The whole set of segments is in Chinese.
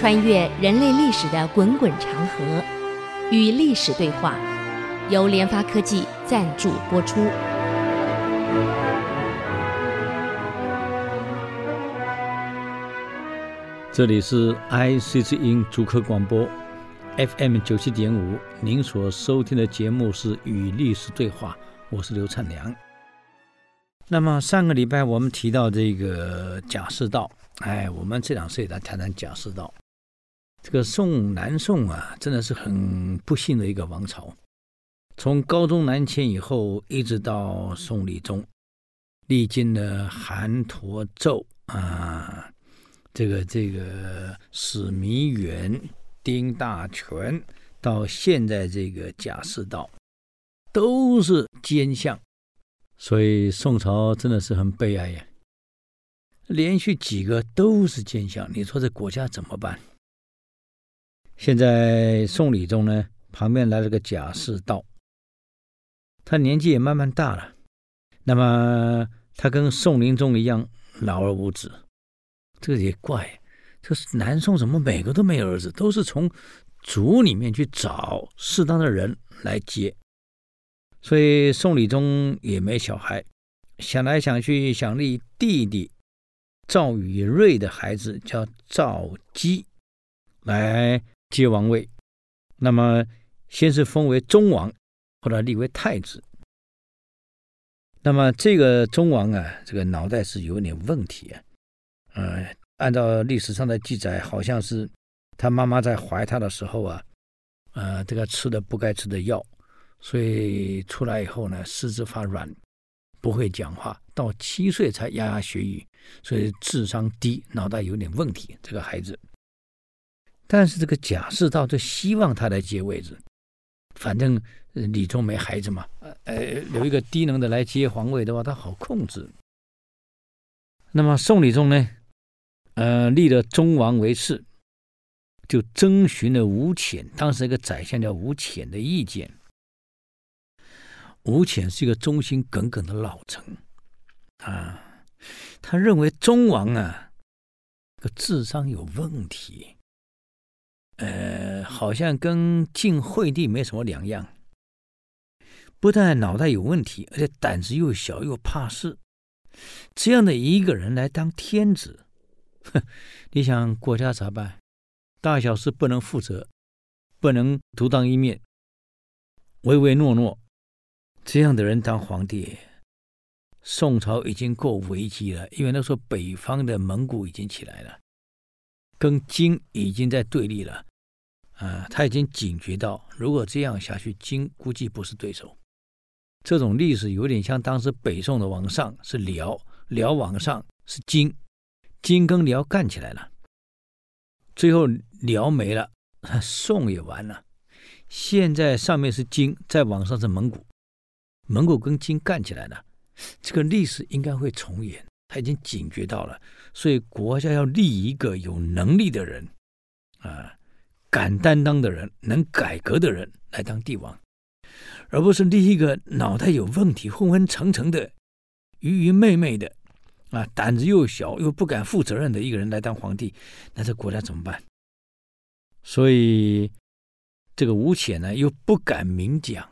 穿越人类历史的滚滚长河，与历史对话，由联发科技赞助播出。这里是 I C C 音主客广播 FM 九七点五，您所收听的节目是《与历史对话》，我是刘灿良。那么上个礼拜我们提到这个甲士道，哎，我们这两次也来谈谈甲士道。这个宋南宋啊，真的是很不幸的一个王朝。从高宗南迁以后，一直到宋理宗，历经了韩侂胄啊，这个这个史弥远、丁大全，到现在这个贾似道，都是奸相，所以宋朝真的是很悲哀呀。连续几个都是奸相，你说这国家怎么办？现在宋理宗呢，旁边来了个贾似道，他年纪也慢慢大了。那么他跟宋灵宗一样老而无子，这个也怪，这南宋怎么每个都没儿子，都是从族里面去找适当的人来接，所以宋理宗也没小孩，想来想去想立弟弟赵宇瑞的孩子叫赵姬来。接王位，那么先是封为忠王，后来立为太子。那么这个忠王啊，这个脑袋是有点问题啊。呃，按照历史上的记载，好像是他妈妈在怀他的时候啊，呃，这个吃的不该吃的药，所以出来以后呢，四肢发软，不会讲话，到七岁才牙牙学语，所以智商低，脑袋有点问题。这个孩子。但是这个贾似道就希望他来接位置，反正李宗没孩子嘛，呃，留一个低能的来接皇位的话，他好控制。那么宋理宗呢，呃，立了忠王为嗣，就征询了吴潜，当时一个宰相叫吴潜的意见。吴潜是一个忠心耿耿的老臣啊，他认为忠王啊，这个智商有问题。呃，好像跟晋惠帝没什么两样，不但脑袋有问题，而且胆子又小又怕事。这样的一个人来当天子，哼，你想国家咋办？大小事不能负责，不能独当一面，唯唯诺诺。这样的人当皇帝，宋朝已经够危机了，因为那时候北方的蒙古已经起来了，跟金已经在对立了。啊，他已经警觉到，如果这样下去，金估计不是对手。这种历史有点像当时北宋的往上是辽，辽往上是金，金跟辽干起来了，最后辽没了，宋也完了。现在上面是金，再往上是蒙古，蒙古跟金干起来了，这个历史应该会重演。他已经警觉到了，所以国家要立一个有能力的人，啊。敢担当的人，能改革的人来当帝王，而不是立一个脑袋有问题、昏昏沉沉的、愚愚昧昧的，啊，胆子又小又不敢负责任的一个人来当皇帝，那这国家怎么办？所以这个吴潜呢，又不敢明讲，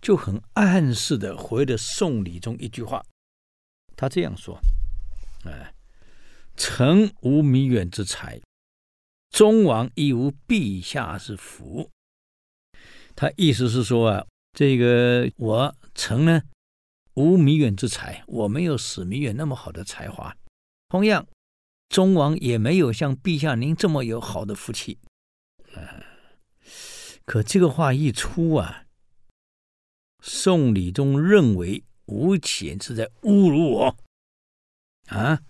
就很暗示的回了宋理宗一句话，他这样说：“哎，臣无明远之才。”忠王亦无陛下之福，他意思是说啊，这个我臣呢无弥远之才，我没有史弥远那么好的才华。同样，忠王也没有像陛下您这么有好的福气。啊，可这个话一出啊，宋理宗认为吴潜是在侮辱我啊，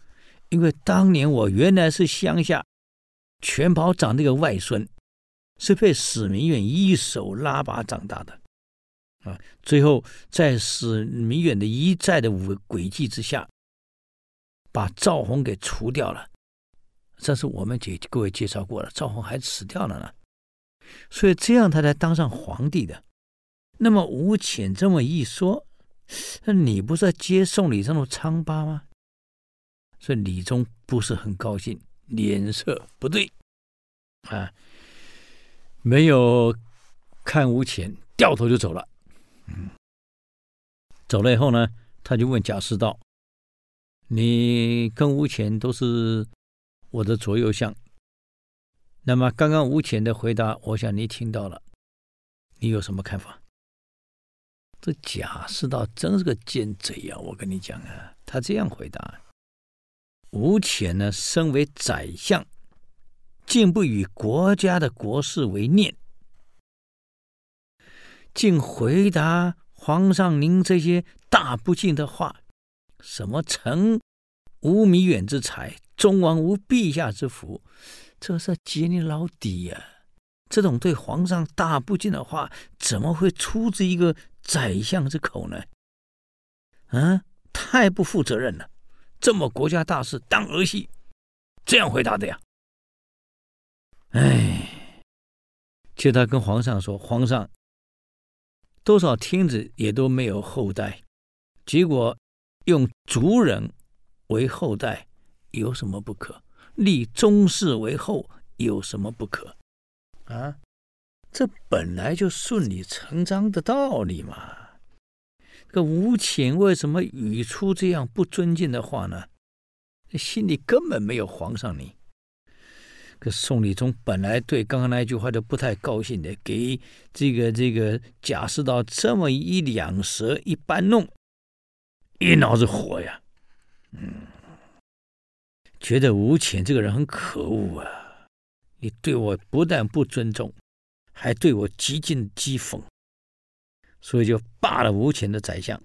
因为当年我原来是乡下。权宝长这个外孙，是被史弥远一手拉拔长大的，啊，最后在史弥远的一再的诡计之下，把赵弘给除掉了。这是我们给各位介绍过了，赵弘还死掉了呢，所以这样他才当上皇帝的。那么吴潜这么一说，那你不是在揭宋理宗的疮疤吗？所以李宗不是很高兴。脸色不对，啊，没有看吴潜，掉头就走了。嗯，走了以后呢，他就问贾似道：“你跟吴潜都是我的左右相，那么刚刚吴潜的回答，我想你听到了，你有什么看法？”这贾似道真是个奸贼呀！我跟你讲啊，他这样回答：“吴潜呢，身为宰相。”竟不以国家的国事为念，竟回答皇上您这些大不敬的话，什么臣无米远之才，忠王无陛下之福，这是揭你老底呀！这种对皇上大不敬的话，怎么会出自一个宰相之口呢？啊，太不负责任了！这么国家大事当儿戏，这样回答的呀？哎，就他跟皇上说：“皇上，多少天子也都没有后代，结果用族人为后代有什么不可？立宗室为后有什么不可？啊，这本来就顺理成章的道理嘛。这个吴潜为什么语出这样不尊敬的话呢？心里根本没有皇上你。”可宋理宗本来对刚刚那一句话就不太高兴的，给这个这个贾似道这么一两舌一搬弄，一脑子火呀，嗯，觉得吴潜这个人很可恶啊！你对我不但不尊重，还对我极尽讥讽，所以就罢了吴潜的宰相。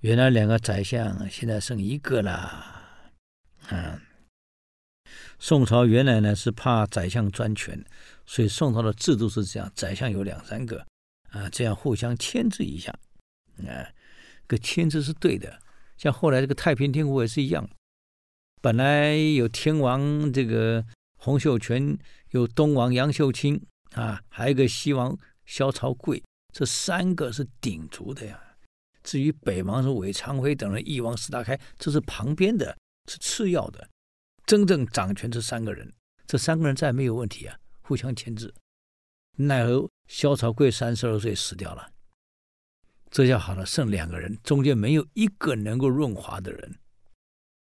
原来两个宰相现在剩一个了，嗯。宋朝原来呢是怕宰相专权，所以宋朝的制度是这样：宰相有两三个，啊，这样互相牵制一下，啊，这个牵制是对的。像后来这个太平天国也是一样，本来有天王这个洪秀全，有东王杨秀清，啊，还有一个西王萧朝贵，这三个是鼎足的呀。至于北王是韦昌辉等人，翼王石达开，这是旁边的，是次要的。真正掌权这三个人，这三个人再没有问题啊，互相牵制。奈何萧朝贵三十二岁死掉了，这下好了，剩两个人，中间没有一个能够润滑的人，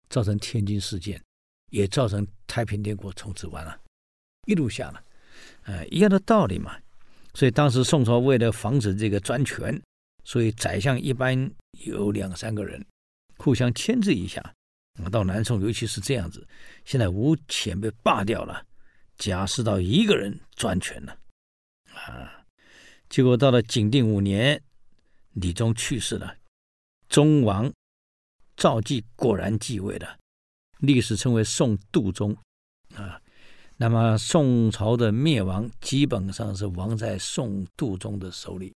造成天津事件，也造成太平天国从此完了，一路下了，呃，一样的道理嘛。所以当时宋朝为了防止这个专权，所以宰相一般有两三个人，互相牵制一下。到南宋，尤其是这样子。现在吴潜被罢掉了，贾似道一个人专权了，啊！结果到了景定五年，理宗去世了，忠王赵济果然继位了，历史称为宋度宗，那么宋朝的灭亡基本上是亡在宋度宗的手里，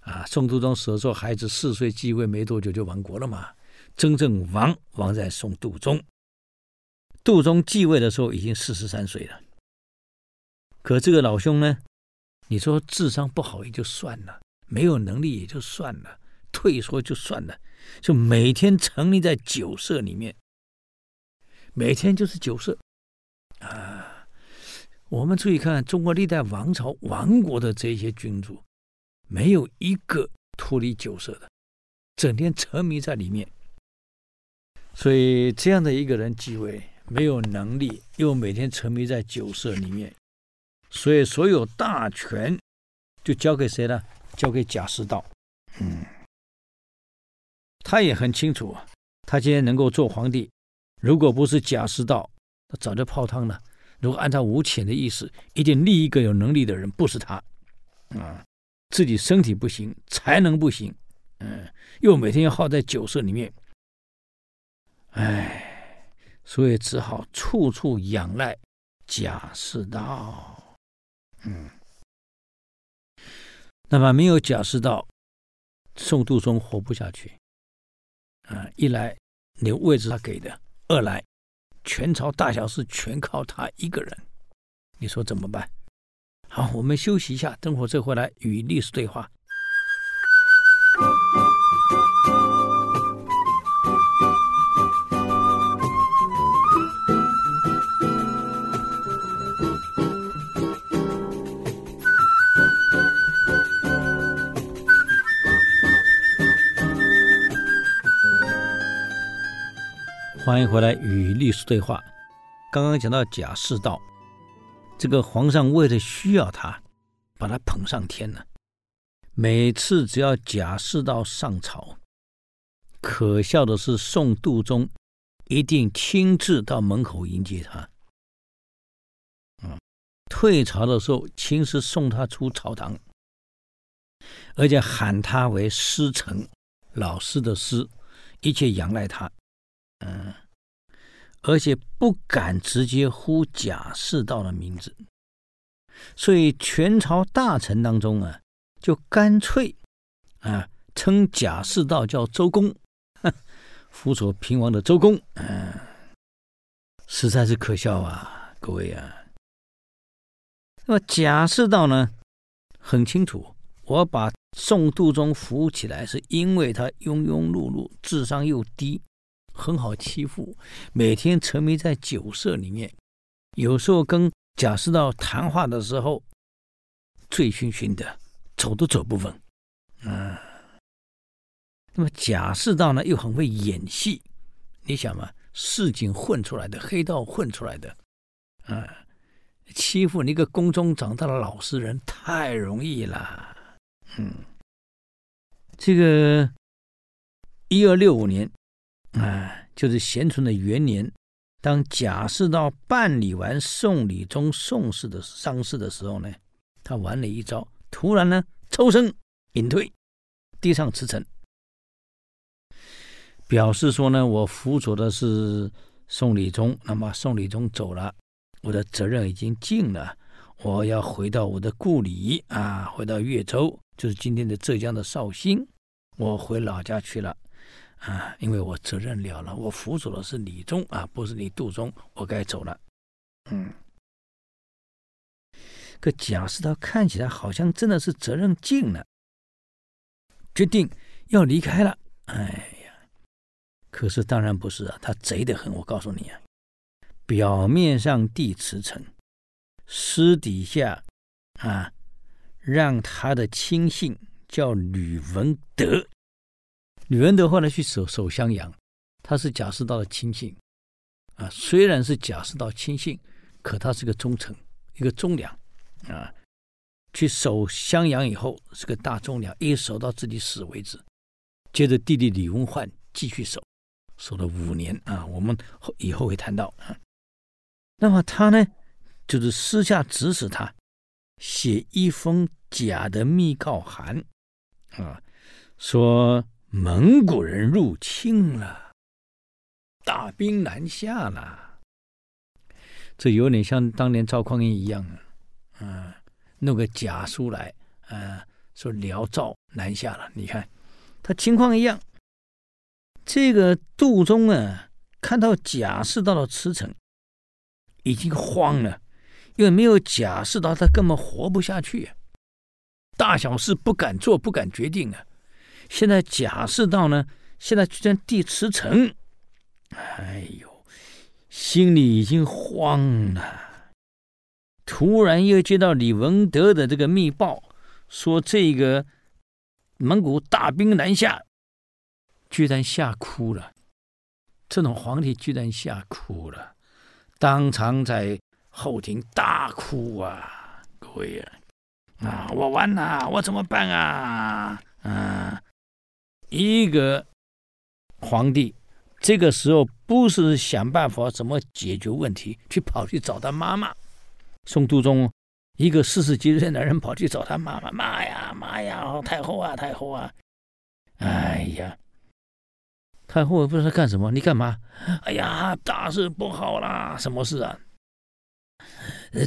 啊！宋度宗死的时候，孩子四岁继位没多久就亡国了嘛。真正亡亡在宋度宗，度宗继位的时候已经四十三岁了。可这个老兄呢，你说智商不好也就算了，没有能力也就算了，退缩就算了，就每天沉溺在酒色里面，每天就是酒色啊！我们注意看中国历代王朝亡国的这些君主，没有一个脱离酒色的，整天沉迷在里面。所以这样的一个人继位，没有能力，又每天沉迷在酒色里面，所以所有大权就交给谁呢？交给贾似道。嗯，他也很清楚，他今天能够做皇帝，如果不是贾似道，早就泡汤了。如果按照吴潜的意思，一定立一个有能力的人，不是他。啊，自己身体不行，才能不行，嗯，又每天要耗在酒色里面。哎，所以只好处处仰赖贾似道。嗯，那么没有贾似道，宋度宗活不下去。啊，一来你位置他给的，二来全朝大小事全靠他一个人，你说怎么办？好，我们休息一下，等会儿再回来与历史对话。欢迎回来与历史对话。刚刚讲到贾似道，这个皇上为了需要他，把他捧上天了。每次只要贾似道上朝，可笑的是宋度宗一定亲自到门口迎接他。嗯，退朝的时候亲自送他出朝堂，而且喊他为师承，老师的师，一切仰赖他。嗯，而且不敢直接呼贾似道的名字，所以全朝大臣当中啊，就干脆啊称贾似道叫周公，辅佐平王的周公，嗯，实在是可笑啊，各位啊。那么贾似道呢，很清楚，我把宋度宗扶起来，是因为他庸庸碌碌，智商又低。很好欺负，每天沉迷在酒色里面，有时候跟贾似道谈话的时候，醉醺醺的，走都走不稳。嗯，那么贾似道呢，又很会演戏，你想嘛，市井混出来的，黑道混出来的，嗯，欺负你一个宫中长大的老实人太容易了。嗯，这个一二六五年。啊，就是咸淳的元年，当贾似道办理完宋理宗宋氏的丧事的时候呢，他玩了一招，突然呢抽身隐退，递上辞呈，表示说呢，我辅佐的是宋理宗，那么宋理宗走了，我的责任已经尽了，我要回到我的故里啊，回到越州，就是今天的浙江的绍兴，我回老家去了。啊，因为我责任了了，我辅佐的是李宗啊，不是你杜宗，我该走了。嗯，可贾似道看起来好像真的是责任尽了，决定要离开了。哎呀，可是当然不是啊，他贼得很。我告诉你啊，表面上递辞呈，私底下啊，让他的亲信叫吕文德。吕文德后来去守守襄阳，他是贾似道的亲信，啊，虽然是贾似道亲信，可他是个忠臣，一个忠良，啊，去守襄阳以后是个大忠良，一守到自己死为止。接着弟弟李文焕继续守，守了五年啊，我们后以后会谈到啊。那么他呢，就是私下指使他写一封假的密告函，啊，说。蒙古人入侵了，大兵南下了。这有点像当年赵匡胤一样，嗯，弄个假书来，嗯，说辽赵南下了。你看，他情况一样。这个杜宗啊，看到贾似道的辞呈，已经慌了，因为没有贾似道，他根本活不下去，啊大小事不敢做，不敢决定啊。现在贾似道呢，现在居然递辞呈，哎呦，心里已经慌了。突然又接到李文德的这个密报，说这个蒙古大兵南下，居然吓哭了。这种皇帝居然吓哭了，当场在后庭大哭啊！各位啊，啊，我完了，我怎么办啊？啊！一个皇帝，这个时候不是想办法怎么解决问题，去跑去找他妈妈。宋度宗一个四十几岁的人跑去找他妈妈，妈呀妈呀，太后啊太后啊！哎呀，太后也不知道干什么，你干嘛？哎呀，大事不好啦！什么事啊？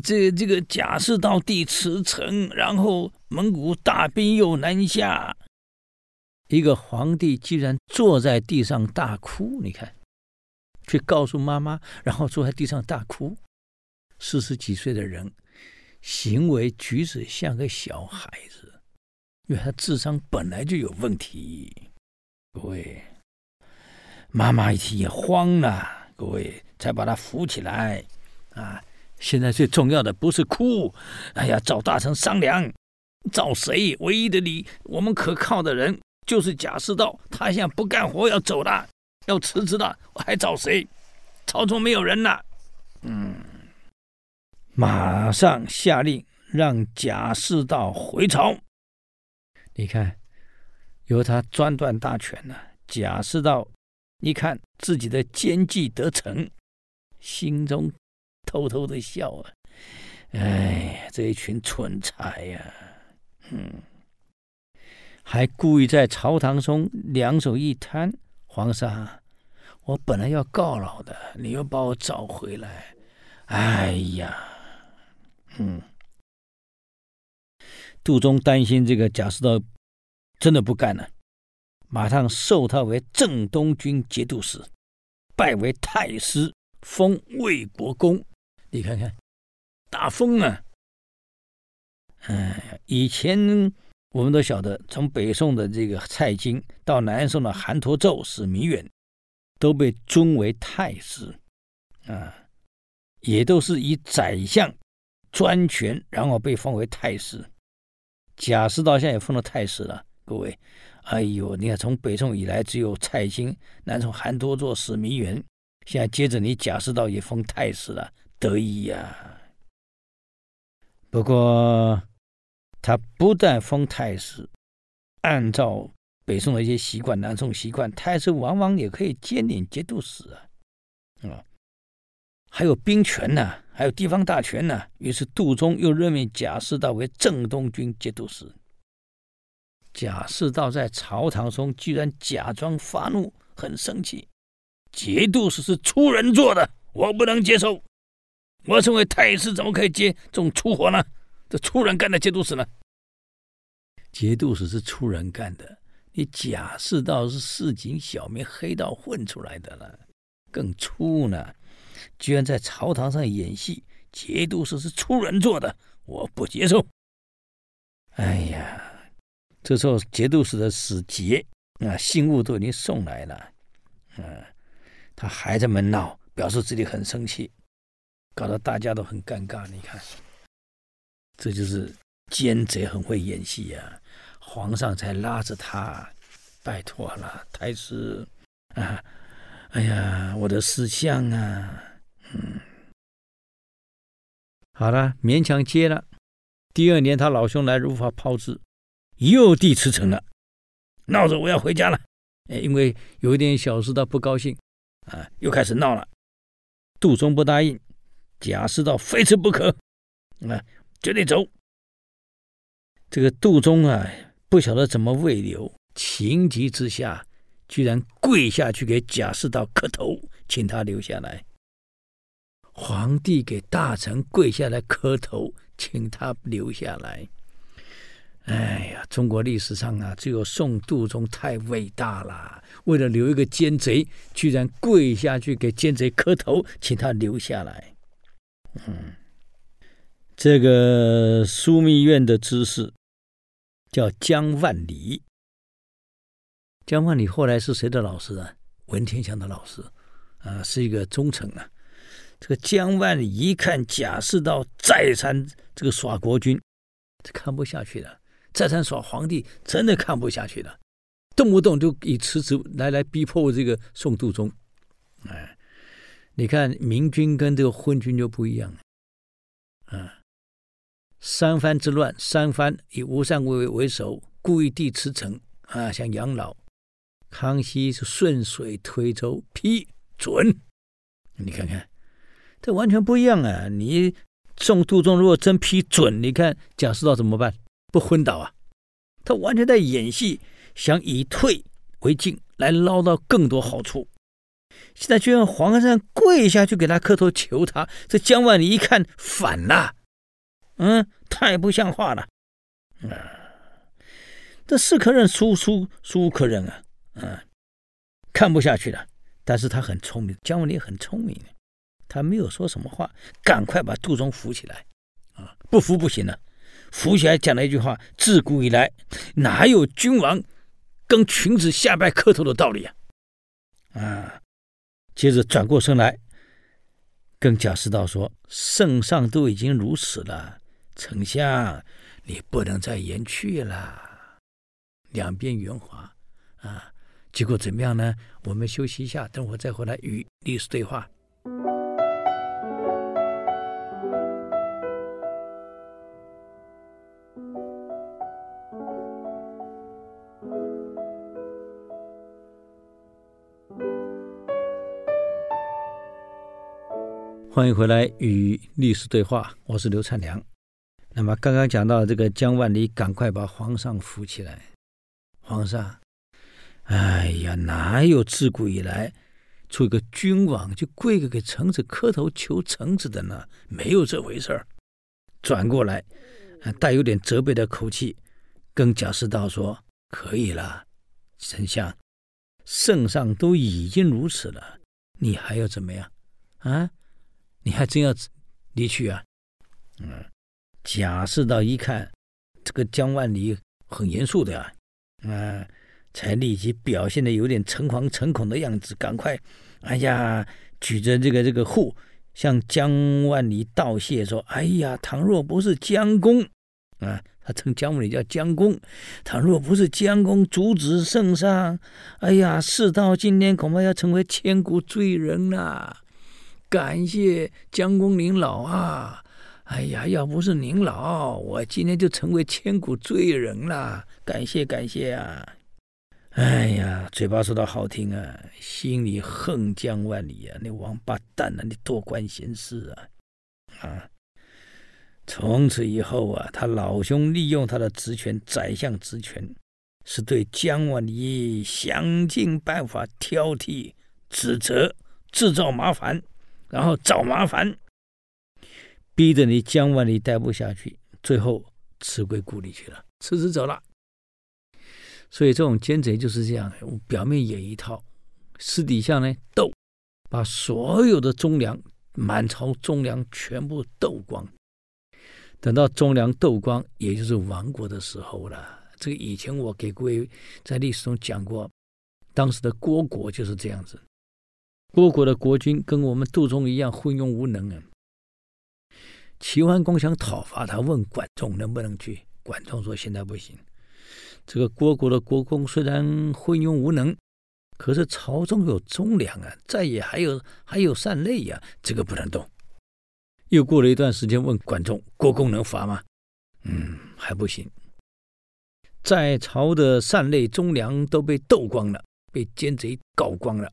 这这个贾似道递辞呈，然后蒙古大兵又南下。一个皇帝居然坐在地上大哭，你看，去告诉妈妈，然后坐在地上大哭。四十几岁的人，行为举止像个小孩子，因为他智商本来就有问题。各位，妈妈一听也慌了，各位才把他扶起来。啊，现在最重要的不是哭，哎呀，找大臣商量，找谁？唯一的理，我们可靠的人。就是贾似道，他现在不干活要走了，要辞职了，我还找谁？朝中没有人了。嗯，马上下令让贾似道回朝。你看，由他专断大权了。贾似道一看自己的奸计得逞，心中偷偷的笑啊！哎，这一群蠢材呀、嗯，还故意在朝堂中两手一摊，皇上，我本来要告老的，你又把我找回来，哎呀，嗯。杜宗担心这个贾似道真的不干了，马上授他为正东军节度使，拜为太师，封魏国公。你看看，大封啊！哎，以前我们都晓得，从北宋的这个蔡京到南宋的韩侂胄、史弥远，都被尊为太师，啊，也都是以宰相专权，然后被封为太师。贾似道现在也封了太师了，各位，哎呦，你看从北宋以来只有蔡京，南宋韩侂胄、史弥远，现在接着你贾似道也封太师了，得意呀、不过他不但封太师，按照北宋的一些习惯，南宋习惯，太师往往也可以兼领节度使啊，啊。还有兵权呢，还有地方大权呢。于是杜宗又任命贾似道为正东军节度使。贾似道在朝堂中居然假装发怒，很生气。节度使是粗人做的，我不能接受。我身为太师，怎么可以接这种粗活呢？这粗人干的节度使呢？节度使是粗人干的，你贾似道是市井小民黑道混出来的了，更粗呢。居然在朝堂上演戏，节度使是粗人做的，我不接受。哎呀，这时候节度使的使节啊，信物都已经送来了，嗯，他还在门闹，表示自己很生气，搞得大家都很尴尬。你看，这就是奸贼很会演戏呀、皇上才拉着他，拜托了，太师啊。哎呀，我的思相啊，嗯，好了，勉强接了。第二年，他老兄来如法炮制，又递辞呈了，闹着我要回家了。哎，因为有一点小事，他不高兴啊，又开始闹了。杜松不答应，贾似道非辞不可，啊，绝对走。这个杜宗啊，不晓得怎么未留，情急之下。居然跪下去给贾似道磕头，请他留下来。皇帝给大臣跪下来磕头，请他留下来。哎呀，中国历史上啊，只有宋杜宗太伟大了。为了留一个奸贼，居然跪下去给奸贼磕头，请他留下来。嗯，这个枢密院的知事叫江万里。江万里后来是谁的老师啊？文天祥的老师，啊，是一个忠臣啊。这个江万里一看贾似道再三这个耍国君，他看不下去了。再三耍皇帝，真的看不下去了，动不动就以辞职来来逼迫这个宋杜宗。哎，你看明君跟这个昏君就不一样。啊，三藩之乱，三藩以吴三桂为首，故意递辞呈啊，想养老。康熙是顺水推舟批准，你看看，这完全不一样啊！你宋杜宗如果真批准，你看贾似道怎么办？不昏倒啊？他完全在演戏，想以退为进来捞到更多好处。现在居然皇上跪下去给他磕头求他，这姜万里一看反了，嗯，太不像话了啊！这是可忍，孰孰孰可忍啊！嗯，看不下去了，但是他很聪明，姜万里很聪明，他没有说什么话，赶快把杜宗扶起来，啊，不扶不行了，扶起来讲了一句话：自古以来，哪有君王跟群子下拜磕头的道理啊？啊，接着转过身来，跟贾似道说：圣上都已经如此了，丞相你不能再言去了。两边圆滑，啊。结果怎么样呢？我们休息一下，等会再回来与历史对话。欢迎回来与历史对话，我是刘灿良。那么刚刚讲到这个江万里，赶快把皇上扶起来，皇上。哎呀，哪有自古以来出一个君王就跪个给臣子磕头求臣子的呢？没有这回事儿。转过来，带有点责备的口气，跟贾似道说：“可以了，丞相，圣上都已经如此了，你还要怎么样？啊，你还真要离去啊？”嗯，贾似道一看这个江万里很严肃的呀，啊。才立即表现得有点诚惶诚恐的样子，赶快，哎呀，举着这个这个户向江万里道谢，说：“哎呀，倘若不是江公啊，他称江万里叫江公，倘若不是江公阻止圣上，哎呀，世道今天恐怕要成为千古罪人了。感谢江公您老啊，哎呀，要不是您老，我今天就成为千古罪人了。感谢感谢啊！”哎呀，嘴巴说的好听啊，心里恨江万里啊！那王八蛋啊！你多管闲事啊！啊！从此以后啊，他老兄利用他的职权，宰相职权，是对江万里想尽办法挑剔、指责、制造麻烦，然后找麻烦，逼得你江万里待不下去，最后辞归故里去了，辞职走了。所以这种奸贼就是这样，表面演一套，私底下呢斗，把所有的忠良、满朝忠良全部斗光。等到忠良斗光，也就是亡国的时候了。这个以前我给各位在历史中讲过，当时的郭国就是这样子。郭国的国君跟我们杜仲一样昏庸无能啊。齐桓公想讨伐他，问管仲能不能去，管仲说现在不行。这个虢国的国公虽然昏庸无能，可是朝中有忠良啊，在野还有还有善类呀，这个不能动。又过了一段时间，问管仲：“国公能伐吗？”嗯，还不行。在朝的善类忠良都被斗光了，被奸贼搞光了，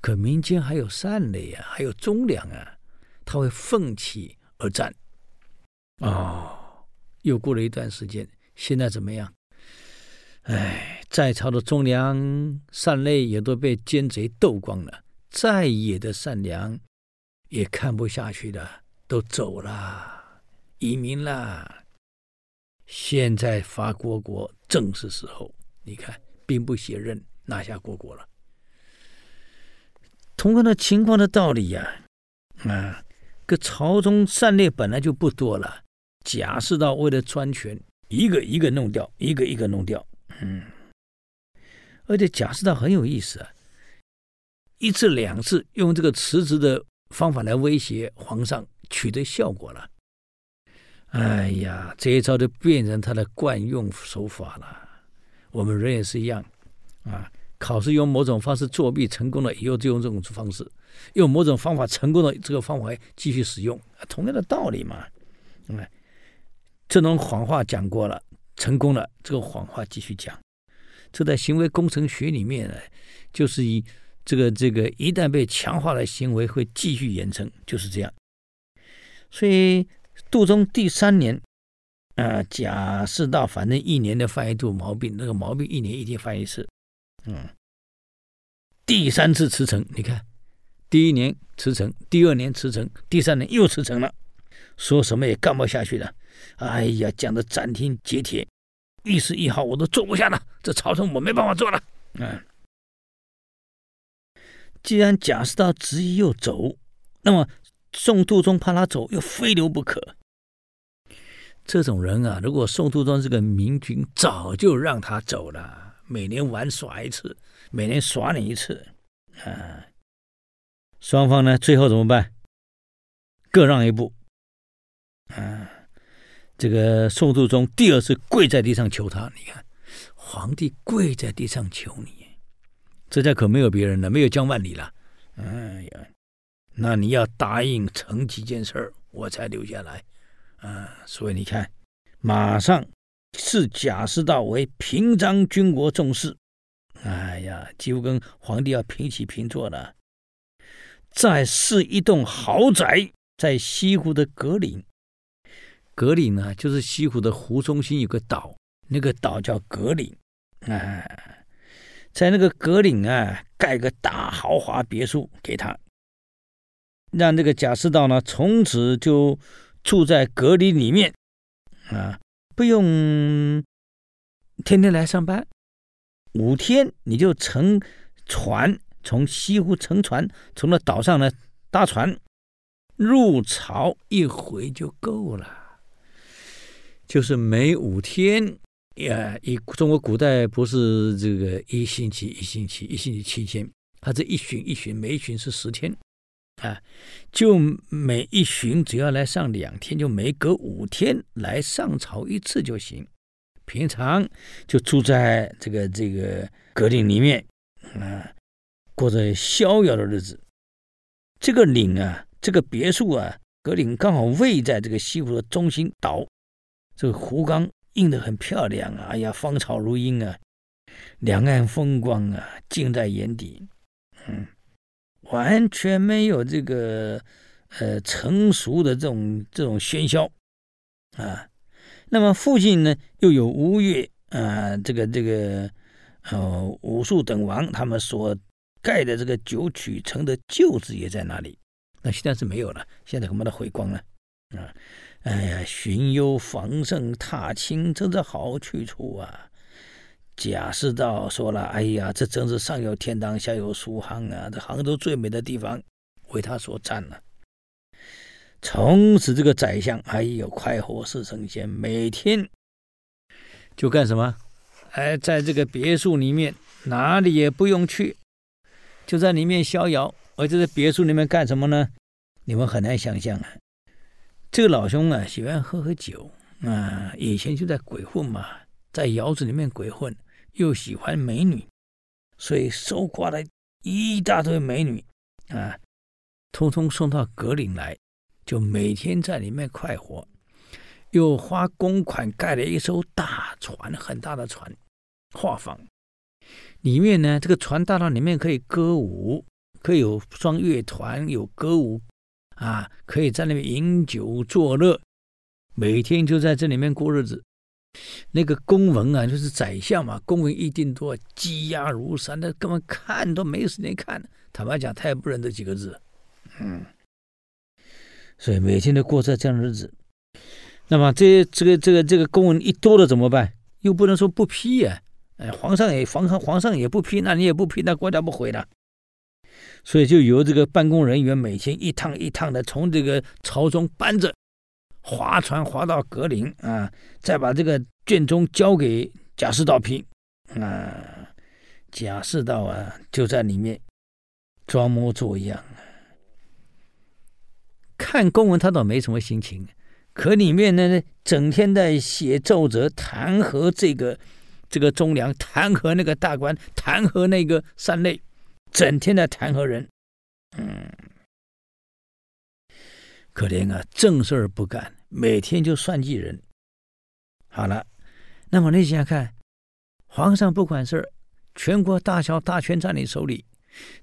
可民间还有善类啊，还有忠良啊，他会奋起而战。哦，又过了一段时间，现在怎么样？哎，在朝的忠良善类也都被奸贼斗光了，在野的善良也看不下去了，都走了，移民了。现在伐虢国正是时候，你看兵不血刃拿下虢国了。同样的情况的道理呀，啊，个朝中善类本来就不多了，贾似道为了专权，一个一个弄掉，一个一个弄掉。嗯，而且贾似道很有意思啊，一次两次用这个辞职的方法来威胁皇上，取得效果了。哎呀，这一招就变成他的惯用手法了。我们人也是一样啊，考试用某种方式作弊成功了以后，就用这种方式；用某种方法成功了，这个方法继续使用，同样的道理嘛。嗯，这种谎话讲过了。成功了，这个谎话继续讲。这在行为工程学里面呢，就是以这个这个一旦被强化的行为会继续延伸，就是这样。所以杜忠第三年啊，贾似道反正一年的犯一度毛病，那个毛病一年一天犯一次。嗯，第三次辞呈，你看，第一年辞呈，第二年辞呈，第三年又辞呈了，说什么也干不下去了。哎呀，讲的斩钉截铁，一丝一毫我都做不下了。这朝政我没办法做了。嗯，既然贾似道执意要走，那么宋杜宗怕他走，又非留不可。这种人啊，如果宋杜宗是个明君，早就让他走了。每年玩耍一次，每年耍你一次。啊，双方呢，最后怎么办？各让一步。啊。这个宋杜忠第二次跪在地上求他，你看，皇帝跪在地上求你，这下可没有别人了，没有江万里了。哎呀，那你要答应成几件事儿，我才留下来。啊，所以你看，马上视贾似道为平章军国重事。哎呀，几乎跟皇帝要平起平坐了。再设一栋豪宅在西湖的阁岭，格岭呢，就是西湖的湖中心有个岛，那个岛叫格岭。哎，在那个格岭啊，盖个大豪华别墅给他，让这个贾似道呢，从此就。住在阁里里面，啊，不用天天来上班，五天你就乘船从西湖乘船从那岛上呢搭船入朝一回就够了，就是每五天呀，以中国古代不是这个一星期一星期一星期七天，它这一旬一旬，每一旬是十天。啊，就每一旬只要来上两天，就每隔五天来上朝一次就行。平常就住在这个这个阁林里面，啊，过着逍遥的日子。这个岭啊，这个别墅啊，阁林刚好位在这个西湖的中心岛，这个湖缸映得很漂亮啊，哎呀，芳草如茵啊，两岸风光啊，尽在眼底，嗯。完全没有这个呃成熟的这种这种喧嚣啊，那么附近呢又有吴越啊，这个这个呃武术等王他们所盖的这个九曲城的旧址也在那里，那现在是没有了，现在我们都毁光了啊！哎呀，寻幽访胜踏青，真是好去处啊！贾似道说了：“哎呀，这真是上有天堂，下有苏杭啊！这杭州最美的地方，为他所占了。从此，这个宰相，哎呦，快活似神仙，每天就干什么？哎，在这个别墅里面，哪里也不用去，就在里面逍遥。而这个别墅里面干什么呢？你们很难想象啊。这个老兄啊，喜欢喝喝酒啊，以前就在鬼混嘛，在窑子里面鬼混。”又喜欢美女，所以收刮了一大堆美女啊，通通送到格岭来，就每天在里面快活。又花公款盖了一艘大船，很大的船，画舫。里面呢，这个船大到里面可以歌舞，可以有双乐团，有歌舞啊，可以在那边饮酒作乐，每天就在这里面过日子。那个公文啊，就是宰相嘛，公文一定多，积压如山，那根本看都没时间看。坦白讲，他也不认这几个字，嗯，所以每天都过着这样日子。那么这这个这个这个公文一多了怎么办？又不能说不批呀，哎，皇上也皇上皇上也不批，那你也不批，那国家不毁了。所以就由这个办公人员每天一趟一趟的从这个朝中搬着。划船划到阁林啊，再把这个卷宗交给贾似道批啊。贾似道啊，就在里面装模作样。看公文他倒没什么心情，可里面呢，整天在写奏折弹劾这个这个忠良，弹劾那个大官，弹劾那个三类，整天在弹劾人，嗯。可怜啊，正事儿不干，每天就算计人。好了，那么你想想看，皇上不管事儿，全国大小大权在你手里，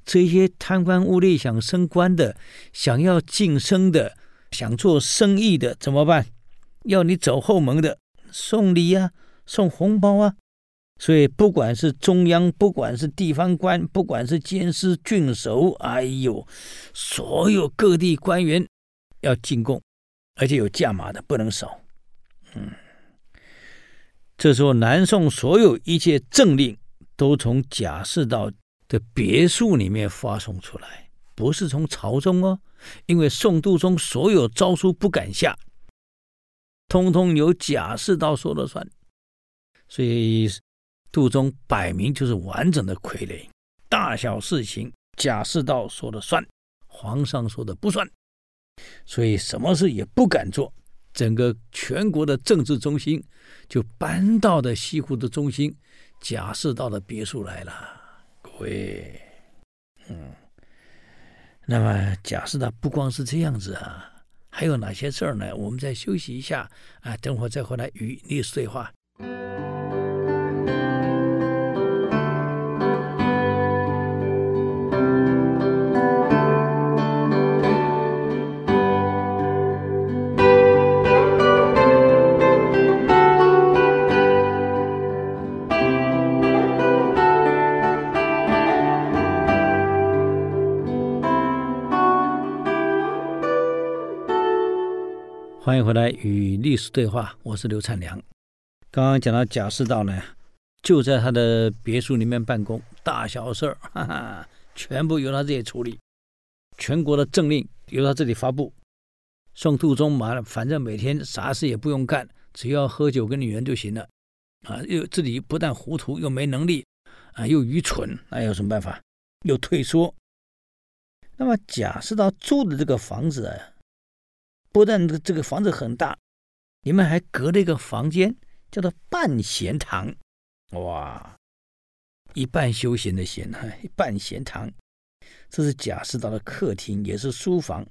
这些贪官污吏想升官的，想要晋升的，想做生意的怎么办？要你走后门的，送礼呀、送红包啊。所以不管是中央，不管是地方官，不管是监司郡守，哎呦，所有各地官员。要进贡，而且有价码的，不能少。嗯，这时候南宋所有一切政令都从贾似道的别墅里面发送出来，不是从朝中哦，因为宋度宗所有诏书不敢下，通通由贾似道说了算。所以度宗摆明就是完整的傀儡，大小事情贾似道说了算，皇上说的不算。所以什么事也不敢做，整个全国的政治中心就搬到了西湖的中心，贾似道的别墅来了。各位。嗯，那么贾似道不光是这样子啊，还有哪些事儿呢？我们再休息一下啊，等会儿再回来与历史对话。欢迎回来与历史对话，我是刘灿良。刚刚讲到贾似道呢，就在他的别墅里面办公，大小事儿 哈哈，全部由他这里处理，全国的政令由他这里发布。宋度宗嘛，反正每天啥事也不用干，只要喝酒跟女人就行了。啊，又自己不但糊涂，又没能力，啊，又愚蠢，那有什么办法？又退缩。那么贾似道住的这个房子啊。不但这个房子很大，里面还隔了一个房间，叫做半闲堂。哇，一半休闲的闲，一半闲堂。这是贾似道的客厅，也是书房，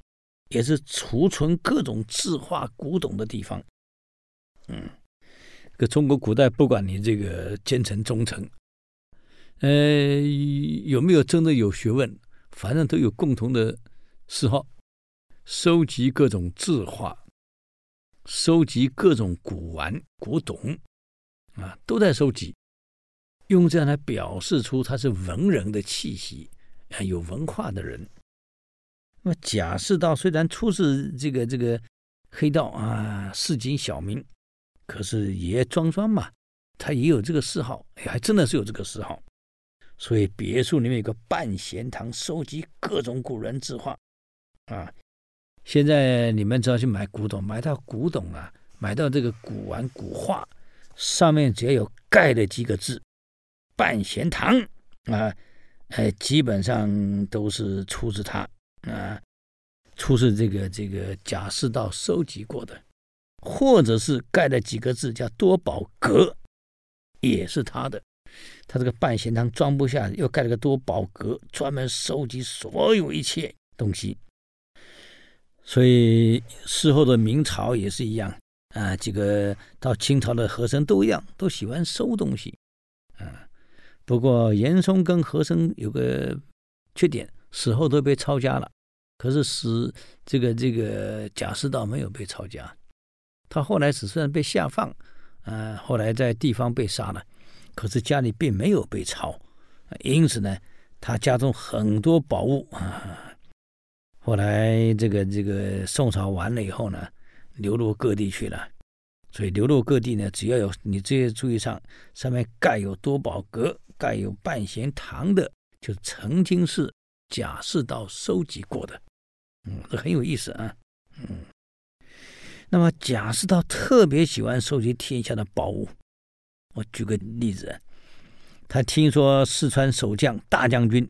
也是储存各种字画古董的地方。嗯，这中国古代，不管你这个奸臣忠臣，呃，有没有真的有学问，反正都有共同的嗜好。收集各种字画，收集各种古玩古董，啊，都在收集，用这样来表示出他是文人的气息，啊，有文化的人。那么贾似道虽然出自这个这个黑道啊，市井小民，可是也装装嘛，他也有这个嗜好，哎，还真的是有这个嗜好。所以别墅里面有个半闲堂，收集各种古人字画，啊。现在你们只要去买古董，买到古董啊，买到这个古玩古画，上面只要有盖的几个字“半闲堂”啊，哎，基本上都是出自他啊，出自这个这个贾似道收集过的，或者是盖了几个字叫多宝阁，也是他的。他这个半闲堂装不下，又盖了个多宝阁，专门收集所有一切东西。所以事后的明朝也是一样啊，这个到清朝的和珅都一样，都喜欢收东西啊。不过严嵩跟和珅有个缺点，死后都被抄家了。可是死这个这个贾似道没有被抄家，他后来只算被下放，啊，后来在地方被杀了，可是家里并没有被抄，因此呢，他家中很多宝物啊。后来这个这个宋朝完了以后呢，流落各地去了。所以流落各地呢，只要有你这些注意上上面盖有多宝阁、盖有半闲堂的，就曾经是贾似道收集过的。嗯，这很有意思啊。嗯，那么贾似道特别喜欢收集天下的宝物。我举个例子，他听说四川守将大将军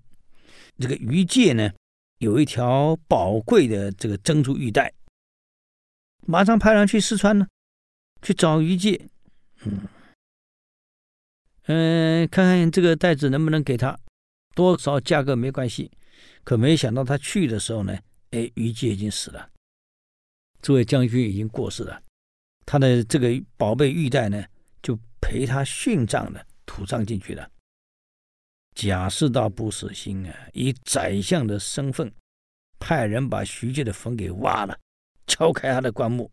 这个于介呢。有一条宝贵的这个珍珠玉带，马上派人去四川呢，去找于介，嗯，嗯，看看这个袋子能不能给他，多少价格没关系。可没想到他去的时候呢，哎，于介已经死了，这位将军已经过世了，他的这个宝贝玉带呢，就陪他殉葬了，土葬进去了。贾似道不死心啊，以宰相的身份，派人把徐阶的坟给挖了，敲开他的棺木，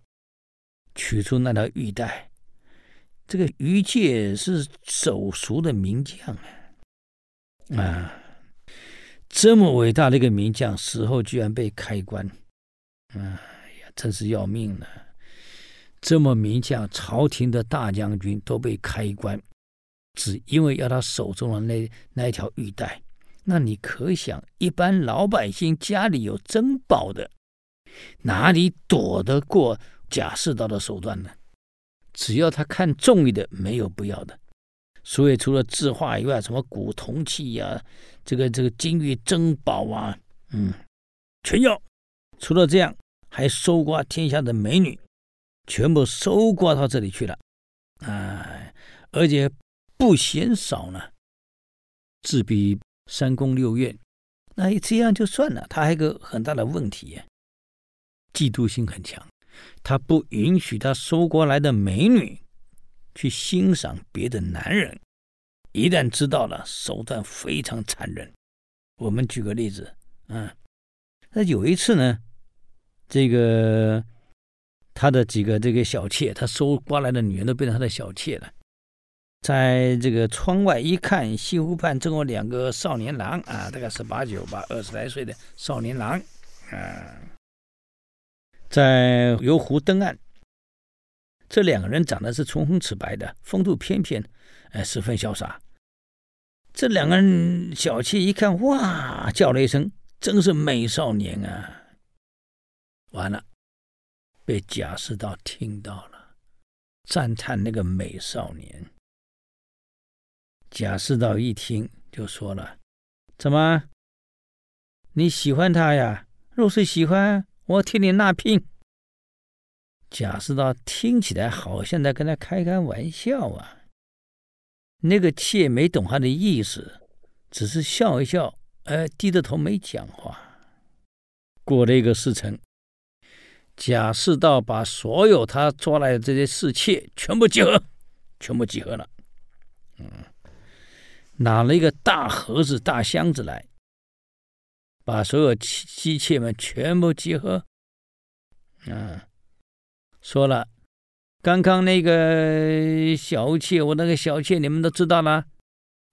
取出那条玉带。这个于介是手熟的名将啊，啊，这么伟大的一个名将，死后居然被开棺，哎呀，真是要命了！这么名将，朝廷的大将军都被开棺。只因为要他手中的那那一条玉带，那你可想，一般老百姓家里有珍宝的，哪里躲得过贾似道的手段呢？只要他看中意的，没有不要的。所以除了字画以外，什么古铜器呀、这个这个金玉珍宝啊，嗯，全要。除了这样，还搜刮天下的美女，全部搜刮到这里去了。哎，而且。不嫌少呢，自比三宫六院，那这样就算了。他还有个很大的问题，嫉妒心很强，他不允许他收过来的美女去欣赏别的男人。一旦知道了，手段非常残忍。我们举个例子，嗯，那有一次呢，这个他的几个这个小妾，他收过来的女人都变成他的小妾了。在这个窗外一看，西湖畔正有两个少年郎啊，大概十八九吧，二十来岁的少年郎啊，在游湖登岸。这两个人长得是唇红齿白的，风度翩翩，哎，十分潇洒。这两个人小妾一看，哇，叫了一声：“真是美少年啊！”完了，被贾似道听到了，赞叹那个美少年。贾似道一听就说了：“怎么？你喜欢他呀？若是喜欢，我替你纳聘。”贾似道听起来好像在跟他开开玩笑啊。那个妾没懂他的意思，只是笑一笑，哎，低着头没讲话。过了一个时辰，贾似道把所有他抓来的这些侍妾全部集合，全部集合了。嗯。拿了一个大盒子、大箱子来，把所有妻妾们全部集合。嗯，说了，刚刚那个小妾，我那个小妾，你们都知道了，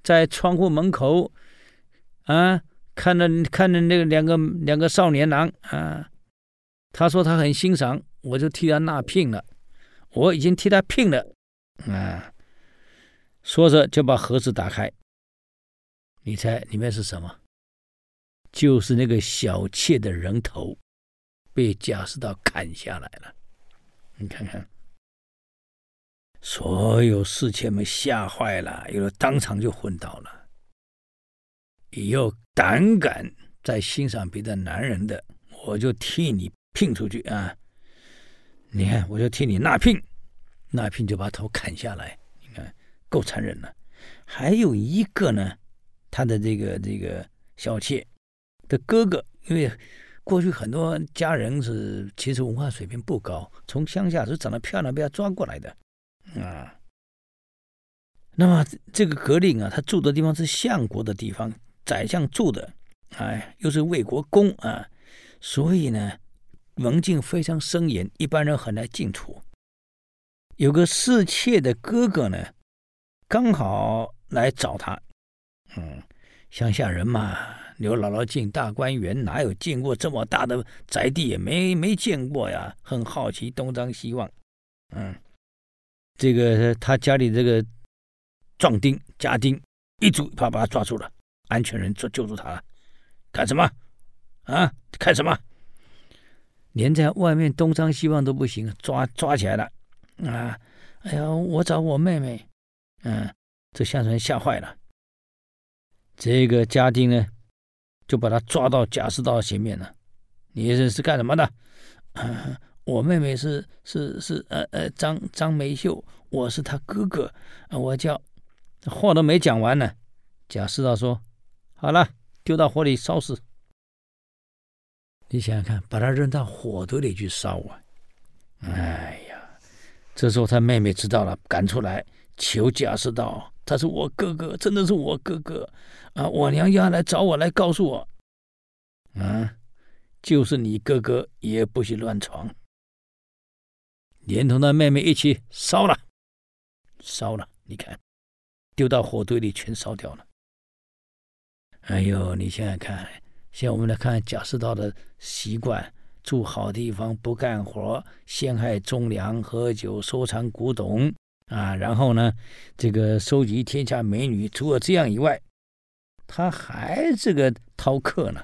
在窗户门口，啊，看着看着那个两个两个少年郎啊，他说他很欣赏，我就替他纳聘了，我已经替他聘了，啊，说着就把盒子打开。你猜里面是什么？就是那个小妾的人头，被贾似道砍下来了。你看看，所有侍妾们吓坏了，有的当场就昏倒了。以后胆敢再欣赏别的男人的，我就替你聘出去啊！你看，我就替你纳聘，纳聘就把头砍下来。你看，够残忍了。还有一个呢。他的这个这个小妾的哥哥，因为过去很多家人是其实文化水平不高，从乡下是长得漂亮被他抓过来的啊。那么这个格令啊，他住的地方是相国的地方，宰相住的，哎，又是魏国公啊，所以呢，门禁非常森严，一般人很难进出。有个侍妾的哥哥呢，刚好来找他。嗯，乡下人嘛，刘姥姥进大观园，哪有见过这么大的宅地？也没没见过呀，很好奇，东张西望。嗯，这个他家里这个壮丁家丁一抓，啪把他抓住了，安全人抓救助他了。干什么？啊，看什么？连在外面东张西望都不行，抓抓起来了。啊，哎呀，我找我妹妹。嗯，这乡村吓坏了。这个家丁呢，就把他抓到贾似道前面了。你是是干什么的？我妹妹是是是呃呃张张梅秀，我是他哥哥，我叫话都没讲完呢。贾似道说：“好了，丢到火里烧死。”你想想看，把他扔到火堆里去烧啊！哎呀，这时候他妹妹知道了，赶出来求贾似道。他是我哥哥，真的是我哥哥啊！我娘要来找我来告诉我，啊，就是你哥哥也不许乱闯，连同他妹妹一起烧了，烧了！你看，丢到火堆里全烧掉了。哎呦，你想想看，现在我们来看贾似道的习惯：住好地方，不干活，陷害忠良，喝酒，收藏古董。啊，然后呢，这个收集天下美女，除了这样以外，他还这个饕客呢。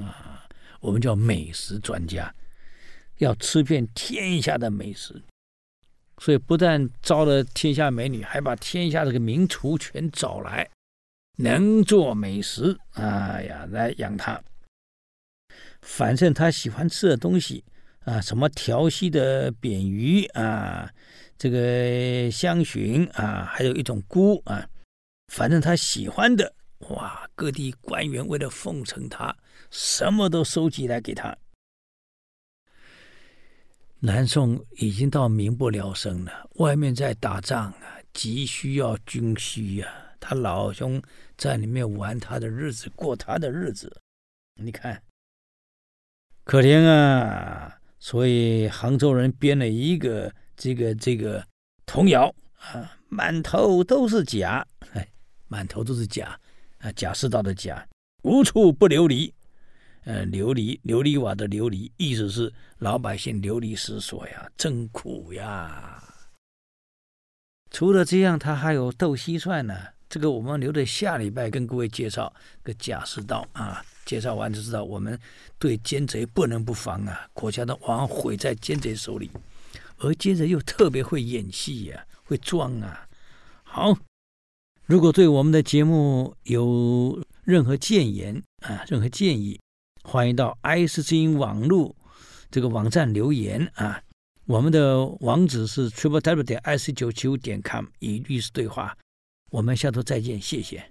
啊，我们叫美食专家，要吃遍天下的美食，所以不但招了天下美女，还把天下这个名厨全找来，能做美食，哎呀，来养他。反正他喜欢吃的东西啊，什么调戏的扁鱼啊。这个香薰啊，还有一种菇啊，反正他喜欢的，哇，各地官员为了奉承他，什么都收集来给他。南宋已经到民不聊生了，外面在打仗啊，急需要军需呀、他老兄在里面玩他的日子，过他的日子，你看，可怜啊！所以杭州人编了一个这个这个童谣啊，满头都是甲，哎，满头都是甲啊，假世道的假，无处不流离，呃，流离琉璃瓦的流离，意思是老百姓流离失所呀，真苦呀。除了这样，他还有斗蟋蟀呢。这个我们留着下礼拜跟各位介绍个假世道啊，介绍完就知道我们对奸贼不能不防啊，国家的往往毁在奸贼手里，而奸贼又特别会演戏呀、会装啊。好，如果对我们的节目有任何建言啊，任何建议，欢迎到 IC 之音网络这个网站留言啊，我们的网址是 triple w 点 ic 九七五点 com，与律师对话。我们下周再见，谢谢。